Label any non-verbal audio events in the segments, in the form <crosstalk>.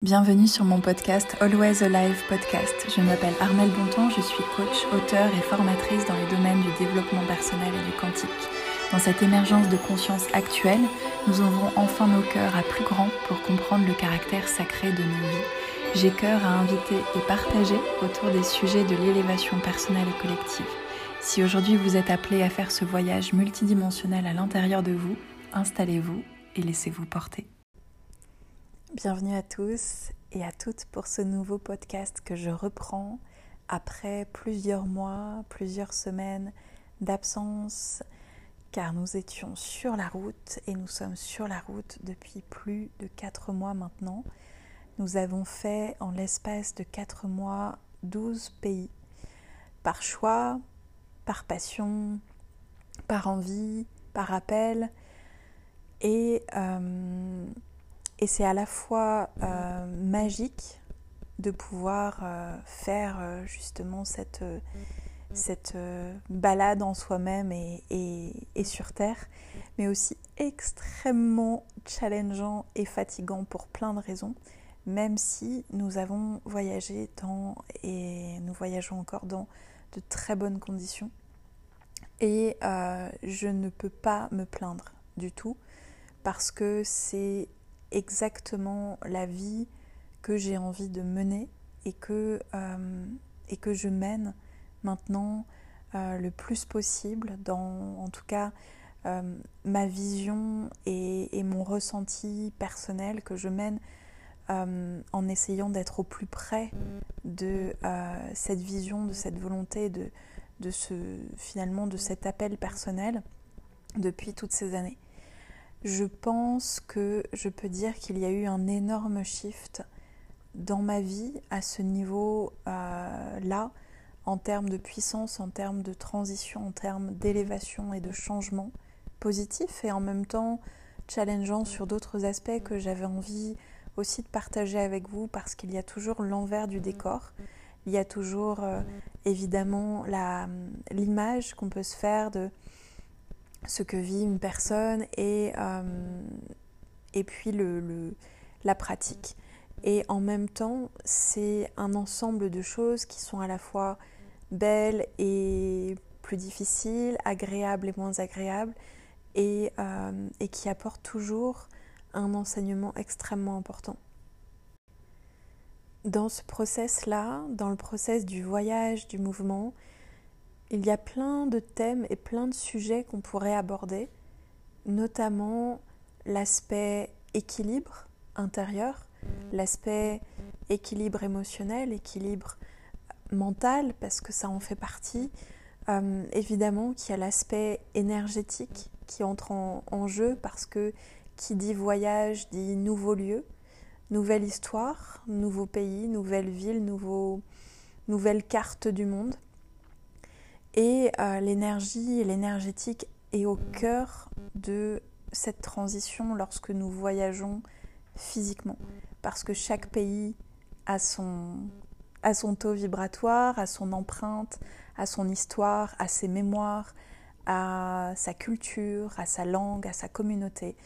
Bienvenue sur mon podcast Always Alive Podcast. Je m'appelle Armelle Bontemps, je suis coach, auteur et formatrice dans les domaines du développement personnel et du quantique. Dans cette émergence de conscience actuelle, nous ouvrons enfin nos cœurs à plus grand pour comprendre le caractère sacré de nos vies. J'ai cœur à inviter et partager autour des sujets de l'élévation personnelle et collective. Si aujourd'hui vous êtes appelé à faire ce voyage multidimensionnel à l'intérieur de vous, installez-vous et laissez-vous porter. Bienvenue à tous et à toutes pour ce nouveau podcast que je reprends après plusieurs mois, plusieurs semaines d'absence, car nous étions sur la route et nous sommes sur la route depuis plus de quatre mois maintenant. Nous avons fait en l'espace de quatre mois 12 pays, par choix, par passion, par envie, par appel, et euh, et c'est à la fois euh, magique de pouvoir euh, faire euh, justement cette, cette balade en soi-même et, et, sur Terre, mais aussi extrêmement challengeant et fatigant pour plein de raisons, même si nous avons voyagé dans, et nous voyageons encore dans de très bonnes conditions. Et je ne peux pas me plaindre du tout parce que c'est exactement la vie que j'ai envie de mener et que, euh, et que je mène maintenant euh, le plus possible dans en tout cas euh, ma vision et, mon ressenti personnel que je mène en essayant d'être au plus près de cette vision, de cette volonté, de, de ce, finalement de cet appel personnel depuis toutes ces années je pense que je peux dire qu'il y a eu un énorme shift dans ma vie à ce niveau-là, en termes de puissance, en termes de transition, en termes d'élévation et de changement positif et en même temps challengeant sur d'autres aspects que j'avais envie aussi de partager avec vous parce qu'il y a toujours l'envers du décor. Il y a toujours euh, évidemment l'image qu'on peut se faire de ce que vit une personne et, euh, puis la pratique. Et en même temps, c'est un ensemble de choses qui sont à la fois belles et plus difficiles, agréables et moins agréables, et, euh, et qui apportent toujours un enseignement extrêmement important. Dans ce process-là, dans le process du voyage, du mouvement, il y a plein de thèmes et plein de sujets qu'on pourrait aborder, notamment l'aspect équilibre intérieur, l'aspect équilibre émotionnel, équilibre mental, parce que ça en fait partie. Euh, évidemment qu'il y a l'aspect énergétique qui entre en, jeu, parce que qui dit voyage dit nouveau lieu, nouvelle histoire, nouveau pays, nouvelle ville, nouvelle carte du monde. Et euh, l'énergie l'énergétique est au cœur de cette transition lorsque nous voyageons physiquement. Parce que chaque pays a son, a son taux vibratoire, a son empreinte, a son histoire, a ses mémoires, à sa culture, à sa langue, à sa communauté.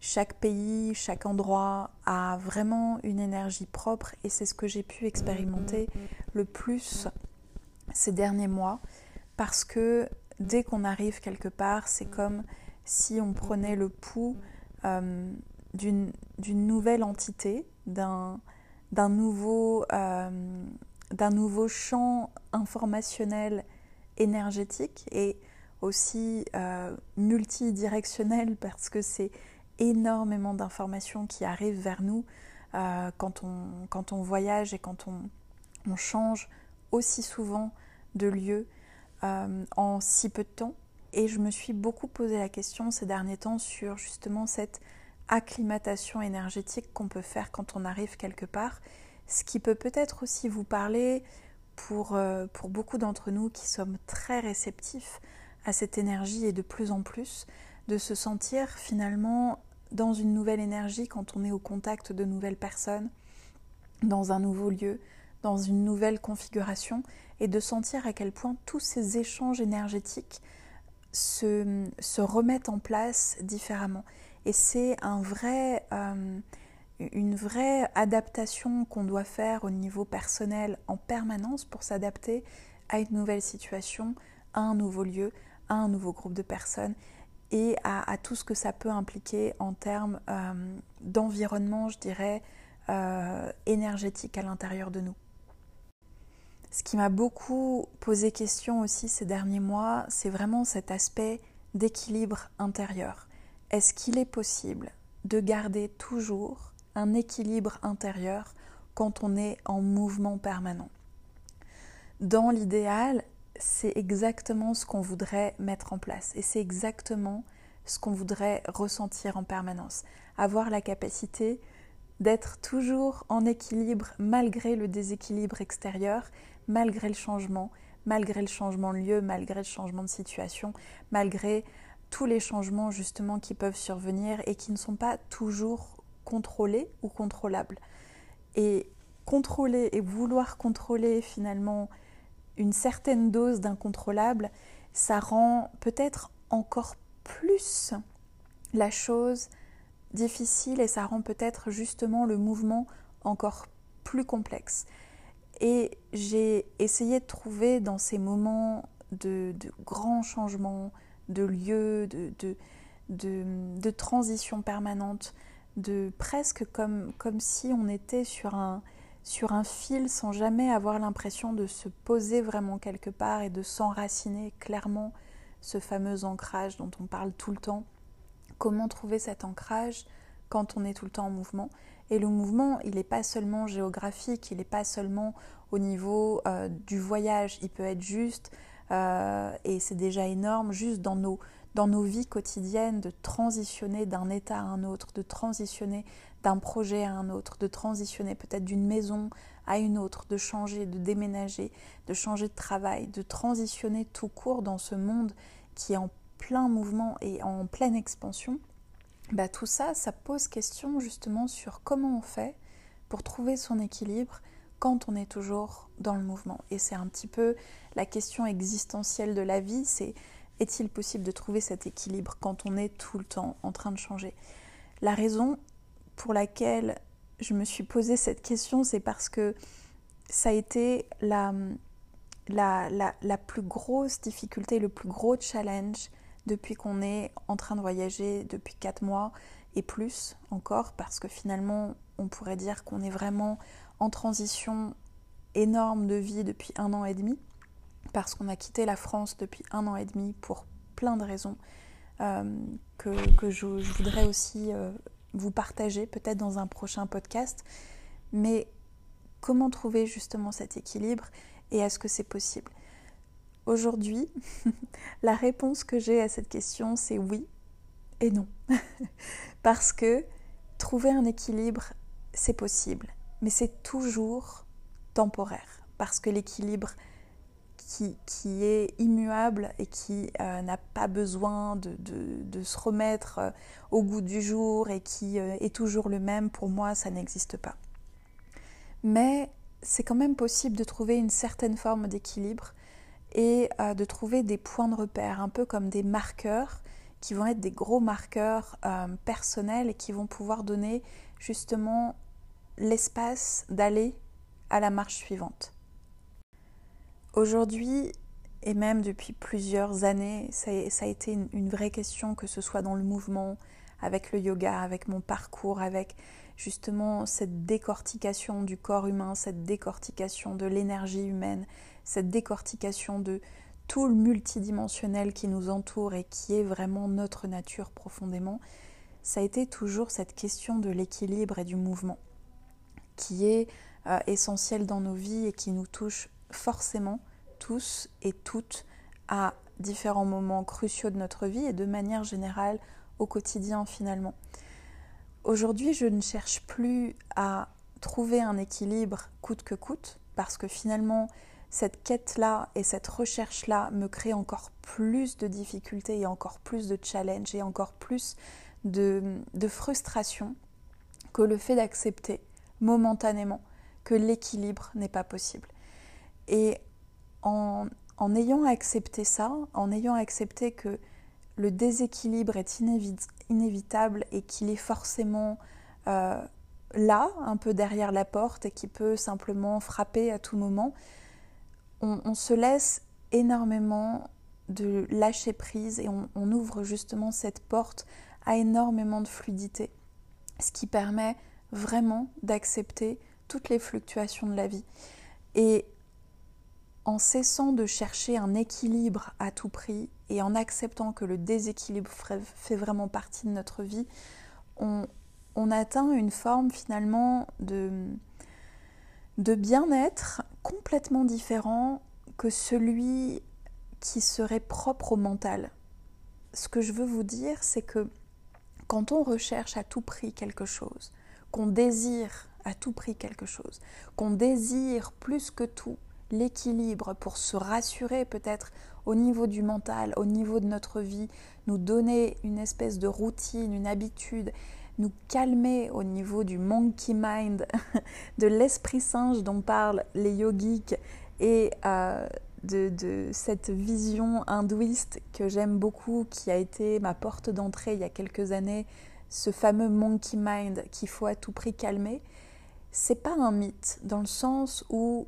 Chaque pays, chaque endroit a vraiment une énergie propre et c'est ce que j'ai pu expérimenter le plus ces derniers mois parce que dès qu'on arrive quelque part, c'est comme si on prenait le pouls euh, d'une nouvelle entité, d'un nouveau, euh, nouveau champ informationnel énergétique et aussi euh, multidirectionnel parce que c'est énormément d'informations qui arrivent vers nous quand, on, voyage et quand on change aussi souvent de lieu euh, en si peu de temps. Et je me suis beaucoup posé la question ces derniers temps sur justement cette acclimatation énergétique qu'on peut faire quand on arrive quelque part, ce qui peut peut-être aussi vous parler pour, euh, pour beaucoup d'entre nous qui sommes très réceptifs à cette énergie et de plus en plus, de se sentir finalement dans une nouvelle énergie quand on est au contact de nouvelles personnes, dans un nouveau lieu, dans une nouvelle configuration et de sentir à quel point tous ces échanges énergétiques se, se remettent en place différemment. Et c'est un vrai, euh, une vraie adaptation qu'on doit faire au niveau personnel en permanence pour s'adapter à une nouvelle situation, à un nouveau lieu, à un nouveau groupe de personnes et à, tout ce que ça peut impliquer en termes euh, d'environnement, je dirais, euh, énergétique à l'intérieur de nous. Ce qui m'a beaucoup posé question aussi ces derniers mois, c'est vraiment cet aspect d'équilibre intérieur. Est-ce qu'il est possible de garder toujours un équilibre intérieur quand on est en mouvement permanent? Dans l'idéal, c'est exactement ce qu'on voudrait mettre en place et c'est exactement ce qu'on voudrait ressentir en permanence. Avoir la capacité d'être toujours en équilibre malgré le déséquilibre extérieur malgré le changement, malgré le changement de lieu, malgré le changement de situation, malgré tous les changements justement qui peuvent survenir et qui ne sont pas toujours contrôlés ou contrôlables. Et contrôler et vouloir contrôler finalement une certaine dose d'incontrôlable, ça rend peut-être encore plus la chose difficile et ça rend peut-être justement le mouvement encore plus complexe. Et j'ai essayé de trouver dans ces moments de, grands changements, de lieux, de, de, transition permanente, de presque comme, comme si on était sur un, sur un fil sans jamais avoir l'impression de se poser vraiment quelque part et de s'enraciner clairement ce fameux ancrage dont on parle tout le temps. Comment trouver cet ancrage quand on est tout le temps en mouvement? Et le mouvement, il n'est pas seulement géographique, il n'est pas seulement au niveau euh, du voyage, il peut être juste, euh, et c'est déjà énorme, juste dans nos, dans nos vies quotidiennes, de transitionner d'un état à un autre, de transitionner d'un projet à un autre, de transitionner peut-être d'une maison à une autre, de changer, de déménager, de changer de travail, de transitionner tout court dans ce monde qui est en plein mouvement et en pleine expansion. Bah, tout ça, ça pose question justement sur comment on fait pour trouver son équilibre quand on est toujours dans le mouvement. Et c'est un petit peu la question existentielle de la vie, c'est est-il possible de trouver cet équilibre quand on est tout le temps en train de changer? La raison pour laquelle je me suis posé cette question, c'est parce que ça a été la, plus grosse difficulté, le plus gros challenge depuis qu'on est en train de voyager depuis 4 mois et plus encore, parce que finalement, on pourrait dire qu'on est vraiment en transition énorme de vie depuis un an et demi, parce qu'on a quitté la France depuis un an et demi pour plein de raisons euh, que, je, voudrais aussi euh, vous partager peut-être dans un prochain podcast. Mais comment trouver justement cet équilibre et est-ce que c'est possible? Aujourd'hui, <laughs> la réponse que j'ai à cette question, c'est oui et non. <laughs> Parce que trouver un équilibre, c'est possible, mais c'est toujours temporaire. Parce que l'équilibre qui, qui, est immuable et qui euh, n'a pas besoin de, de, se remettre euh, au goût du jour et qui euh, est toujours le même, pour moi, ça n'existe pas. Mais c'est quand même possible de trouver une certaine forme d'équilibre et euh, de trouver des points de repère, un peu comme des marqueurs qui vont être des gros marqueurs euh, personnels et qui vont pouvoir donner justement l'espace d'aller à la marche suivante. Aujourd'hui, et même depuis plusieurs années, ça, a été une, une, vraie question, que ce soit dans le mouvement, avec le yoga, avec mon parcours, avec justement cette décortication du corps humain, cette décortication de l'énergie humaine, cette décortication de tout le multidimensionnel qui nous entoure et qui est vraiment notre nature profondément, ça a été toujours cette question de l'équilibre et du mouvement qui est euh, essentiel dans nos vies et qui nous touche forcément tous et toutes à différents moments cruciaux de notre vie et de manière générale au quotidien finalement. Aujourd'hui, je ne cherche plus à trouver un équilibre coûte que coûte parce que finalement, cette quête-là et cette recherche-là me crée encore plus de difficultés et encore plus de challenges et encore plus de, frustration que le fait d'accepter momentanément que l'équilibre n'est pas possible. Et en, ayant accepté ça, en ayant accepté que le déséquilibre est inévitable et qu'il est forcément euh, là, un peu derrière la porte et qui peut simplement frapper à tout moment, on, se laisse énormément de lâcher prise et on, ouvre justement cette porte à énormément de fluidité, ce qui permet vraiment d'accepter toutes les fluctuations de la vie. En cessant de chercher un équilibre à tout prix et en acceptant que le déséquilibre fait vraiment partie de notre vie, on, atteint une forme finalement de, de bien-être complètement différent que celui qui serait propre au mental. Ce que je veux vous dire, c'est que quand on recherche à tout prix quelque chose, qu'on désire à tout prix quelque chose, qu'on désire plus que tout l'équilibre pour se rassurer peut-être au niveau du mental, au niveau de notre vie, nous donner une espèce de routine, une habitude, nous calmer au niveau du monkey mind, <laughs> de l'esprit singe dont parlent les yogiques et euh, de, de, cette vision hindouiste que j'aime beaucoup, qui a été ma porte d'entrée il y a quelques années, ce fameux monkey mind qu'il faut à tout prix calmer. C'est pas un mythe dans le sens où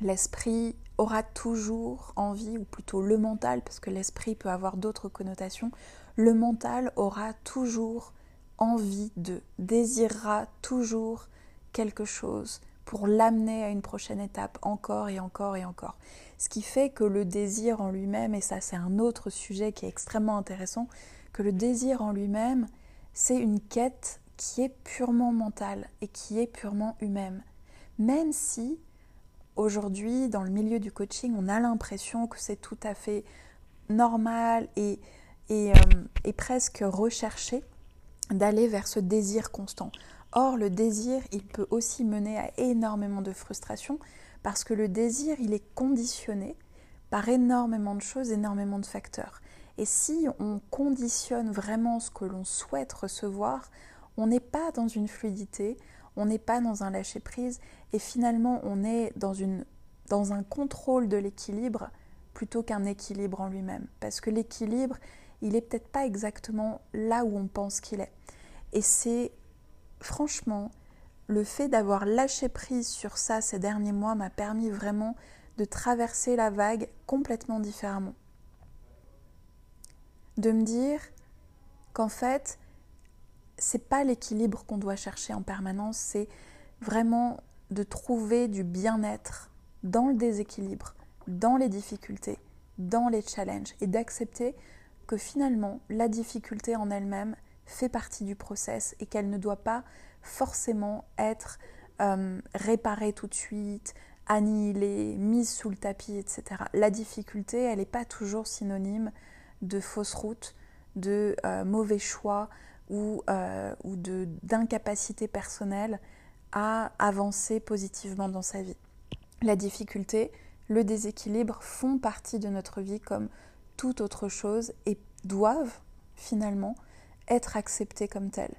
l'esprit aura toujours envie, ou plutôt le mental, parce que l'esprit peut avoir d'autres connotations, le mental aura toujours envie de, désirera toujours quelque chose pour l'amener à une prochaine étape, encore et encore et encore. Ce qui fait que le désir en lui-même, et ça c'est un autre sujet qui est extrêmement intéressant, que le désir en lui-même, c'est une quête qui est purement mentale et qui est purement humaine. Même si aujourd'hui, dans le milieu du coaching, on a l'impression que c'est tout à fait normal et, et, euh, presque recherché d'aller vers ce désir constant. Or, le désir, il peut aussi mener à énormément de frustration parce que le désir, il est conditionné par énormément de choses, énormément de facteurs. Et si on conditionne vraiment ce que l'on souhaite recevoir, on n'est pas dans une fluidité, on n'est pas dans un lâcher-prise et finalement on est dans, un contrôle de l'équilibre plutôt qu'un équilibre en lui-même. Parce que l'équilibre, il n'est peut-être pas exactement là où on pense qu'il est. Et c'est franchement, le fait d'avoir lâché prise sur ça ces derniers mois m'a permis vraiment de traverser la vague complètement différemment. De me dire qu'en fait, c'est pas l'équilibre qu'on doit chercher en permanence, c'est vraiment de trouver du bien-être dans le déséquilibre, dans les difficultés, dans les challenges et d'accepter que finalement la difficulté en elle-même fait partie du process et qu'elle ne doit pas forcément être euh, réparée tout de suite, annihilée, mise sous le tapis, etc. La difficulté, elle n'est pas toujours synonyme de fausse route, de euh, mauvais choix, ou, euh, ou d'incapacité personnelle à avancer positivement dans sa vie. La difficulté, le déséquilibre font partie de notre vie comme toute autre chose et doivent finalement être acceptés comme tels.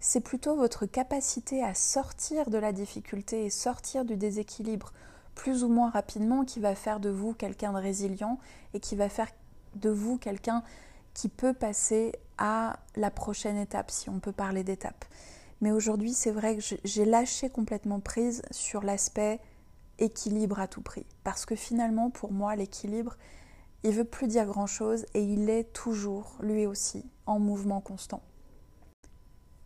C'est plutôt votre capacité à sortir de la difficulté et sortir du déséquilibre plus ou moins rapidement qui va faire de vous quelqu'un de résilient et qui va faire de vous quelqu'un qui peut passer à la prochaine étape, si on peut parler d'étape. Mais aujourd'hui, c'est vrai que j'ai lâché complètement prise sur l'aspect équilibre à tout prix. Parce que finalement, pour moi, l'équilibre, il veut plus dire grand-chose et il est toujours, lui aussi, en mouvement constant.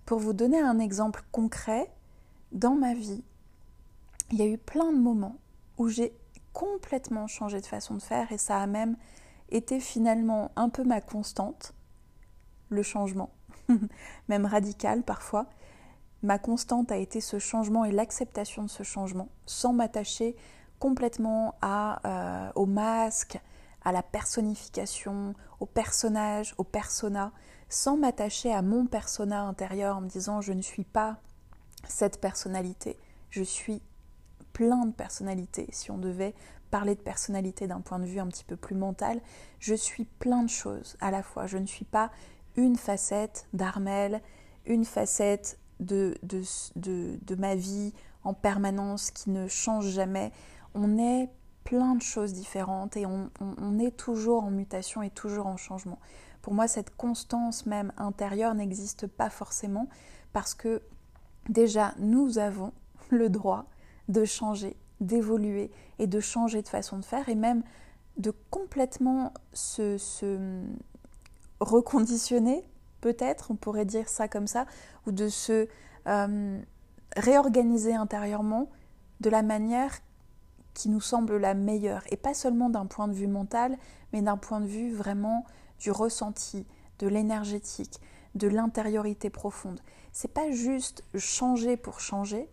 Pour vous donner un exemple concret, dans ma vie, il y a eu plein de moments où j'ai complètement changé de façon de faire et ça a même était finalement un peu ma constante, le changement, <laughs> même radical parfois. Ma constante a été ce changement et l'acceptation de ce changement, sans m'attacher complètement à, euh, au masque, à la personnification, au personnage, au persona, sans m'attacher à mon persona intérieur en me disant je ne suis pas cette personnalité, je suis plein de personnalités. Si on devait parler de personnalité d'un point de vue un petit peu plus mental, je suis plein de choses à la fois. Je ne suis pas une facette d'Armel, une facette de, ma vie en permanence qui ne change jamais. On est plein de choses différentes et on, est toujours en mutation et toujours en changement. Pour moi, cette constance même intérieure n'existe pas forcément parce que déjà, nous avons le droit de changer, d'évoluer et de changer de façon de faire et même de complètement se, reconditionner, peut-être, on pourrait dire ça comme ça, ou de se euh, réorganiser intérieurement de la manière qui nous semble la meilleure, et pas seulement d'un point de vue mental, mais d'un point de vue vraiment du ressenti, de l'énergétique, de l'intériorité profonde. C'est pas juste changer pour changer,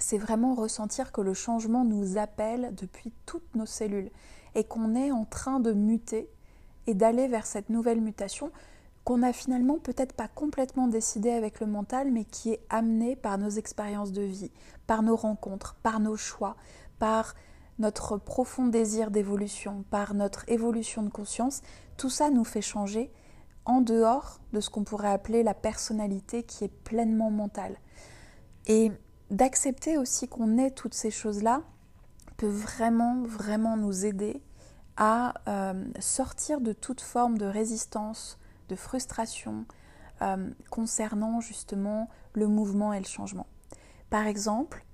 c'est vraiment ressentir que le changement nous appelle depuis toutes nos cellules et qu'on est en train de muter et d'aller vers cette nouvelle mutation qu'on n'a finalement peut-être pas complètement décidé avec le mental, mais qui est amenée par nos expériences de vie, par nos rencontres, par nos choix, par notre profond désir d'évolution, par notre évolution de conscience. Tout ça nous fait changer en dehors de ce qu'on pourrait appeler la personnalité qui est pleinement mentale. Et d'accepter aussi qu'on ait toutes ces choses-là peut vraiment, vraiment nous aider à euh, sortir de toute forme de résistance, de frustration euh, concernant justement le mouvement et le changement. Par exemple,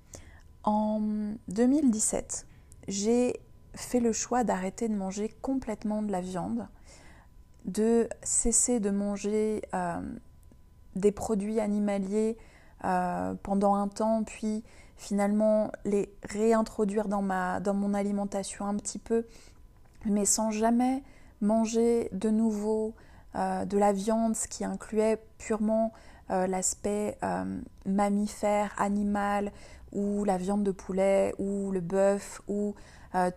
en 2017, j'ai fait le choix d'arrêter de manger complètement de la viande de cesser de manger euh, des produits animaliers euh, pendant un temps, puis finalement les réintroduire dans, mon alimentation un petit peu, mais sans jamais manger de nouveau euh, de la viande, ce qui incluait purement l'aspect mammifère, animal, ou la viande de poulet, ou le bœuf, ou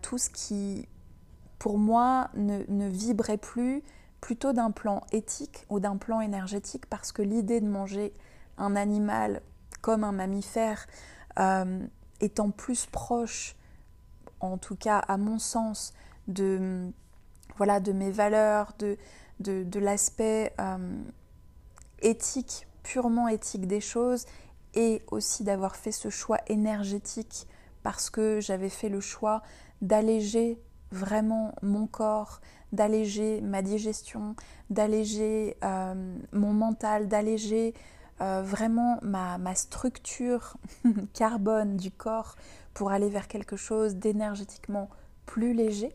tout ce qui, pour moi, ne vibrait plus plutôt d'un plan éthique ou d'un plan énergétique parce que l'idée de manger un animal comme un mammifère euh, étant plus proche, en tout cas à mon sens, de, voilà, de mes valeurs, de, de, l'aspect euh, éthique, purement éthique des choses, et aussi d'avoir fait ce choix énergétique parce que j'avais fait le choix d'alléger vraiment mon corps, d'alléger ma digestion, d'alléger euh, mon mental, d'alléger euh, vraiment ma, ma structure <laughs> carbone du corps pour aller vers quelque chose d'énergétiquement plus léger,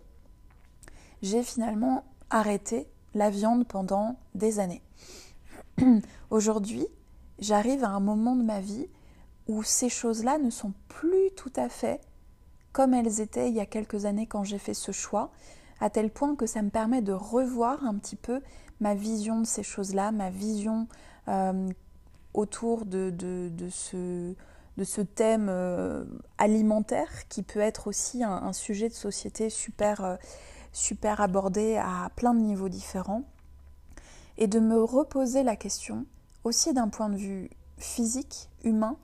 j'ai finalement arrêté la viande pendant des années. <clears throat> Aujourd'hui, j'arrive à un moment de ma vie où ces choses-là ne sont plus tout à fait comme elles étaient il y a quelques années quand j'ai fait ce choix, à tel point que ça me permet de revoir un petit peu ma vision de ces choses-là, ma vision euh, autour de, de, ce, de, ce, thème euh, alimentaire qui peut être aussi un, sujet de société super, euh, super abordé à plein de niveaux différents. Et de me reposer la question aussi d'un point de vue physique, humain,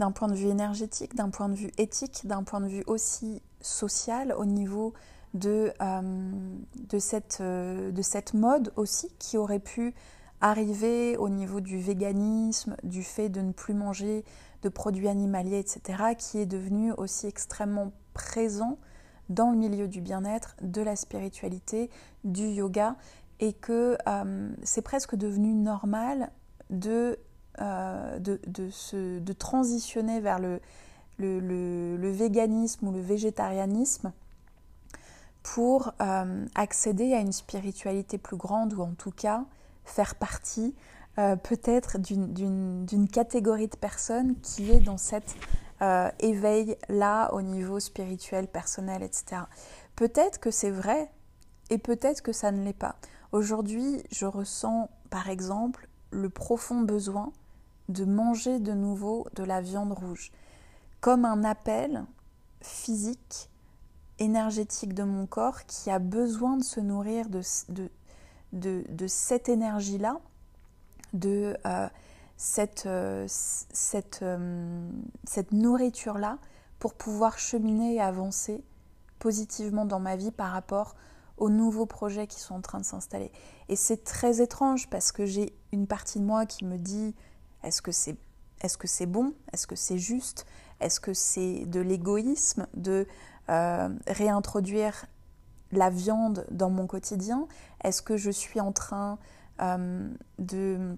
d'un point de vue énergétique, d'un point de vue éthique, d'un point de vue aussi social au niveau de, euh, de, cette, de cette mode aussi qui aurait pu arriver au niveau du véganisme, du fait de ne plus manger de produits animaliers, etc., qui est devenu aussi extrêmement présent dans le milieu du bien-être, de la spiritualité, du yoga, et que euh, c'est presque devenu normal de euh, transitionner vers le, véganisme ou le végétarianisme pour euh, accéder à une spiritualité plus grande ou en tout cas faire partie euh, peut-être d'une catégorie de personnes qui est dans cet éveil-là au niveau spirituel, personnel, etc. Peut-être que c'est vrai et peut-être que ça ne l'est pas. Aujourd'hui, je ressens par exemple le profond besoin de manger de nouveau de la viande rouge, comme un appel physique, énergétique de mon corps qui a besoin de se nourrir de, cette énergie-là, de euh, cette, euh, cette, euh, cette nourriture-là, pour pouvoir cheminer et avancer positivement dans ma vie par rapport aux nouveaux projets qui sont en train de s'installer. Et c'est très étrange parce que j'ai une partie de moi qui me dit est-ce que c'est est -ce c'est bon? Est-ce que c'est juste? Est-ce que c'est de l'égoïsme de réintroduire la viande dans mon quotidien Est-ce que je suis en train euh, de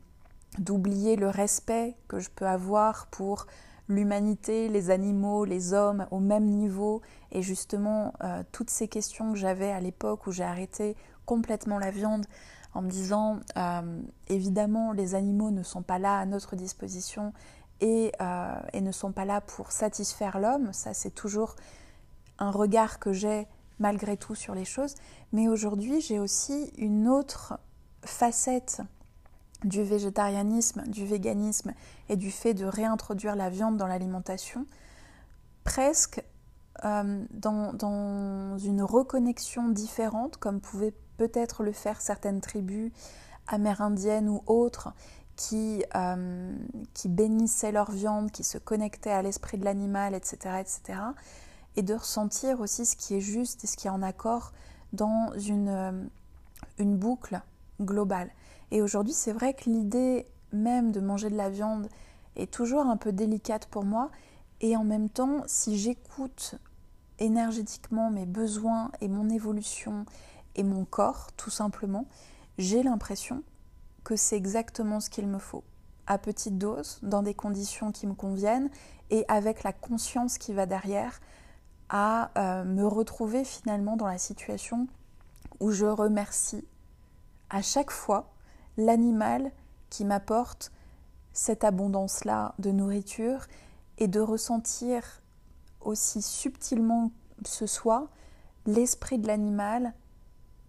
d'oublier le respect que je peux avoir pour l'humanité, les animaux, les hommes au même niveau? Et justement, euh, toutes ces questions que j'avais à l'époque où j'ai arrêté complètement la viande en me disant, euh, évidemment, les animaux ne sont pas là à notre disposition et, et ne sont pas là pour satisfaire l'homme. Ça, c'est toujours un regard que j'ai malgré tout sur les choses. Mais aujourd'hui, j'ai aussi une autre facette du végétarianisme, du véganisme et du fait de réintroduire la viande dans l'alimentation, presque euh, dans, une reconnexion différente, comme pouvaient peut-être le faire certaines tribus amérindiennes ou autres, qui, euh, qui bénissaient leur viande, qui se connectaient à l'esprit de l'animal, etc., etc., et de ressentir aussi ce qui est juste et ce qui est en accord dans une, euh, une boucle globale. Et aujourd'hui, c'est vrai que l'idée même de manger de la viande est toujours un peu délicate pour moi. Et en même temps, si j'écoute énergétiquement mes besoins et mon évolution et mon corps, tout simplement, j'ai l'impression que c'est exactement ce qu'il me faut. À petite dose, dans des conditions qui me conviennent et avec la conscience qui va derrière à euh, me retrouver finalement dans la situation où je remercie à chaque fois l'animal qui m'apporte cette abondance-là de nourriture et de ressentir aussi subtilement ce soit l'esprit de l'animal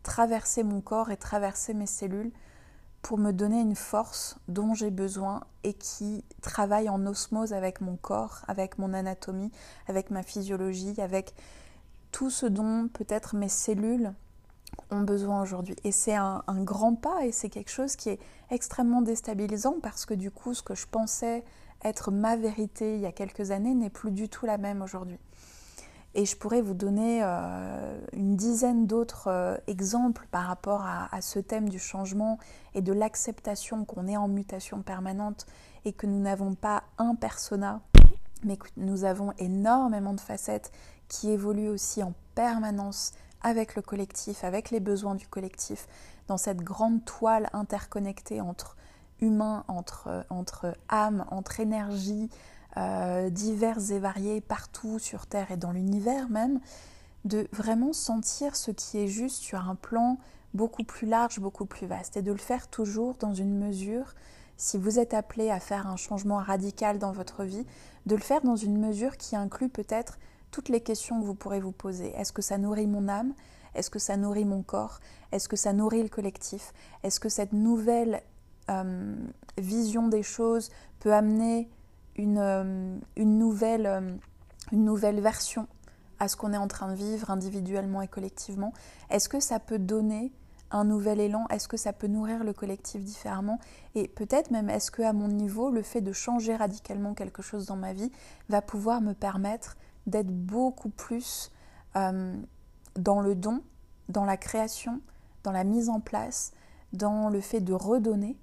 traverser mon corps et traverser mes cellules pour me donner une force dont j'ai besoin et qui travaille en osmose avec mon corps, avec mon anatomie, avec ma physiologie, avec tout ce dont peut-être mes cellules ont besoin aujourd'hui. Et c'est un, grand pas et c'est quelque chose qui est extrêmement déstabilisant parce que du coup, ce que je pensais être ma vérité il y a quelques années n'est plus du tout la même aujourd'hui. Et je pourrais vous donner euh, une dizaine d'autres euh, exemples par rapport à, ce thème du changement et de l'acceptation qu'on est en mutation permanente et que nous n'avons pas un persona, mais que nous avons énormément de facettes qui évoluent aussi en permanence avec le collectif, avec les besoins du collectif, dans cette grande toile interconnectée entre humains, entre, euh, entre âmes, entre énergies euh, diverses et variées partout sur Terre et dans l'univers même, de vraiment sentir ce qui est juste sur un plan beaucoup plus large, beaucoup plus vaste, et de le faire toujours dans une mesure, si vous êtes appelé à faire un changement radical dans votre vie, de le faire dans une mesure qui inclut peut-être toutes les questions que vous pourrez vous poser. Est-ce que ça nourrit mon âme? Est-ce que ça nourrit mon corps? Est-ce que ça nourrit le collectif? Est-ce que cette nouvelle euh, vision des choses peut amener une, euh, une, nouvelle, euh, une nouvelle version à ce qu'on est en train de vivre individuellement et collectivement. Est-ce que ça peut donner un nouvel élan? Est-ce que ça peut nourrir le collectif différemment? Et peut-être même est-ce que à mon niveau, le fait de changer radicalement quelque chose dans ma vie va pouvoir me permettre d'être beaucoup plus euh, dans le don, dans la création, dans la mise en place, dans le fait de redonner?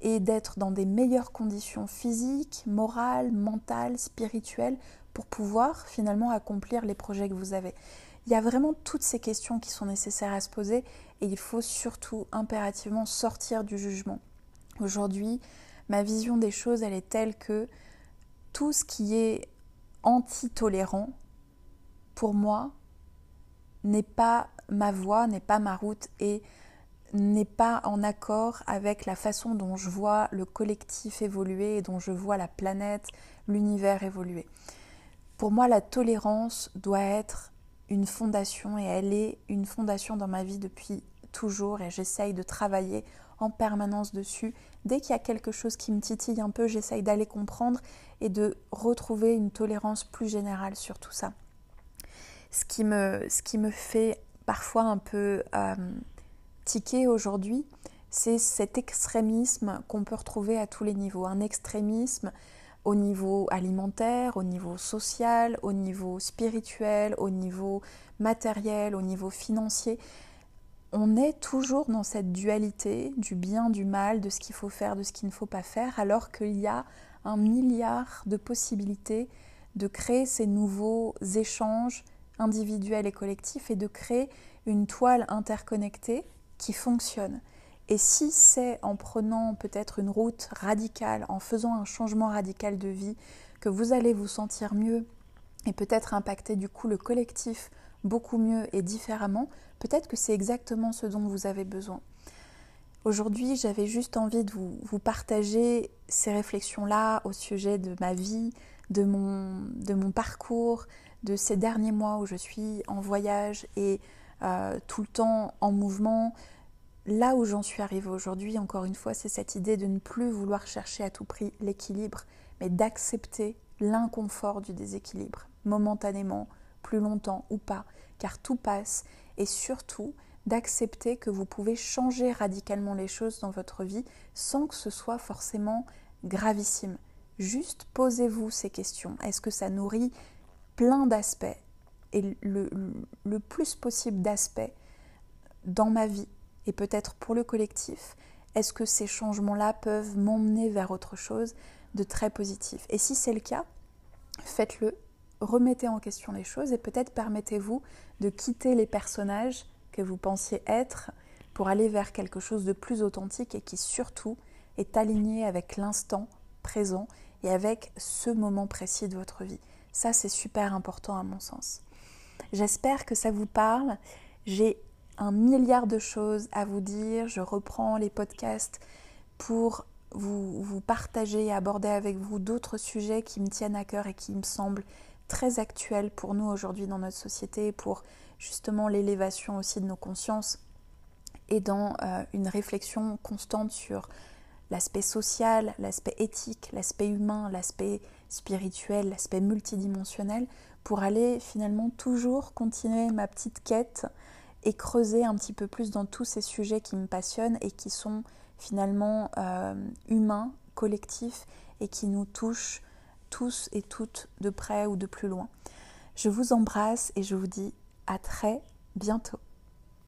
Et d'être dans des meilleures conditions physiques, morales, mentales, spirituelles pour pouvoir finalement accomplir les projets que vous avez. Il y a vraiment toutes ces questions qui sont nécessaires à se poser et il faut surtout impérativement sortir du jugement. Aujourd'hui, ma vision des choses, elle est telle que tout ce qui est anti-tolérant, pour moi, n'est pas ma voie, n'est pas ma route et n'est pas en accord avec la façon dont je vois le collectif évoluer et dont je vois la planète, l'univers évoluer. Pour moi, la tolérance doit être une fondation et elle est une fondation dans ma vie depuis toujours et j'essaye de travailler en permanence dessus. Dès qu'il y a quelque chose qui me titille un peu, j'essaye d'aller comprendre et de retrouver une tolérance plus générale sur tout ça. Ce qui me, fait parfois un peu euh, tiquer aujourd'hui, c'est cet extrémisme qu'on peut retrouver à tous les niveaux. Un extrémisme au niveau alimentaire, au niveau social, au niveau spirituel, au niveau matériel, au niveau financier on est toujours dans cette dualité du bien, du mal, de ce qu'il faut faire, de ce qu'il ne faut pas faire, alors qu'il y a un milliard de possibilités de créer ces nouveaux échanges individuels et collectifs et de créer une toile interconnectée qui fonctionne. Et si c'est en prenant peut-être une route radicale, en faisant un changement radical de vie, que vous allez vous sentir mieux et peut-être impacter du coup le collectif beaucoup mieux et différemment, peut-être que c'est exactement ce dont vous avez besoin. Aujourd'hui, j'avais juste envie de vous, partager ces réflexions-là au sujet de ma vie, de mon, de mon, parcours, de ces derniers mois où je suis en voyage et euh, tout le temps en mouvement. Là où j'en suis arrivée aujourd'hui, encore une fois, c'est cette idée de ne plus vouloir chercher à tout prix l'équilibre, mais d'accepter l'inconfort du déséquilibre, momentanément, plus longtemps ou pas, car tout passe, et surtout d'accepter que vous pouvez changer radicalement les choses dans votre vie sans que ce soit forcément gravissime. Juste posez-vous ces questions. Est-ce que ça nourrit plein d'aspects et le, le, plus possible d'aspects dans ma vie et peut-être pour le collectif Est-ce que ces changements-là peuvent m'emmener vers autre chose de très positif? Et si c'est le cas, faites-le, remettez en question les choses et peut-être permettez-vous de quitter les personnages que vous pensiez être pour aller vers quelque chose de plus authentique et qui surtout est aligné avec l'instant présent et avec ce moment précis de votre vie. Ça, c'est super important à mon sens. J'espère que ça vous parle. J'ai un milliard de choses à vous dire. Je reprends les podcasts pour vous, partager et aborder avec vous d'autres sujets qui me tiennent à cœur et qui me semblent très actuels pour nous aujourd'hui dans notre société, pour justement l'élévation aussi de nos consciences et dans euh, une réflexion constante sur l'aspect social, l'aspect éthique, l'aspect humain, l'aspect spirituel, l'aspect multidimensionnel, pour aller finalement toujours continuer ma petite quête et creuser un petit peu plus dans tous ces sujets qui me passionnent et qui sont finalement euh, humains, collectifs et qui nous touchent tous et toutes de près ou de plus loin. Je vous embrasse et je vous dis à très bientôt.